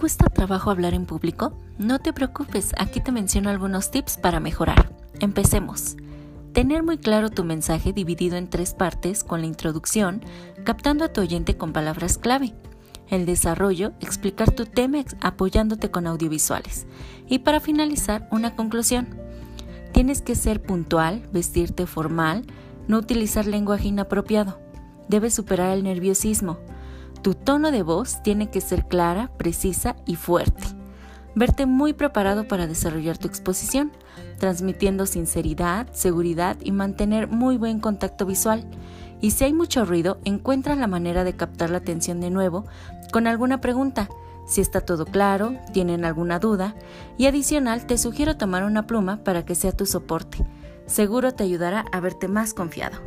cuesta trabajo hablar en público? No te preocupes, aquí te menciono algunos tips para mejorar. Empecemos. Tener muy claro tu mensaje dividido en tres partes con la introducción, captando a tu oyente con palabras clave. El desarrollo, explicar tu tema apoyándote con audiovisuales. Y para finalizar, una conclusión. Tienes que ser puntual, vestirte formal, no utilizar lenguaje inapropiado. Debes superar el nerviosismo. Tu tono de voz tiene que ser clara, precisa y fuerte. Verte muy preparado para desarrollar tu exposición, transmitiendo sinceridad, seguridad y mantener muy buen contacto visual. Y si hay mucho ruido, encuentra la manera de captar la atención de nuevo con alguna pregunta, si está todo claro, tienen alguna duda, y adicional te sugiero tomar una pluma para que sea tu soporte. Seguro te ayudará a verte más confiado.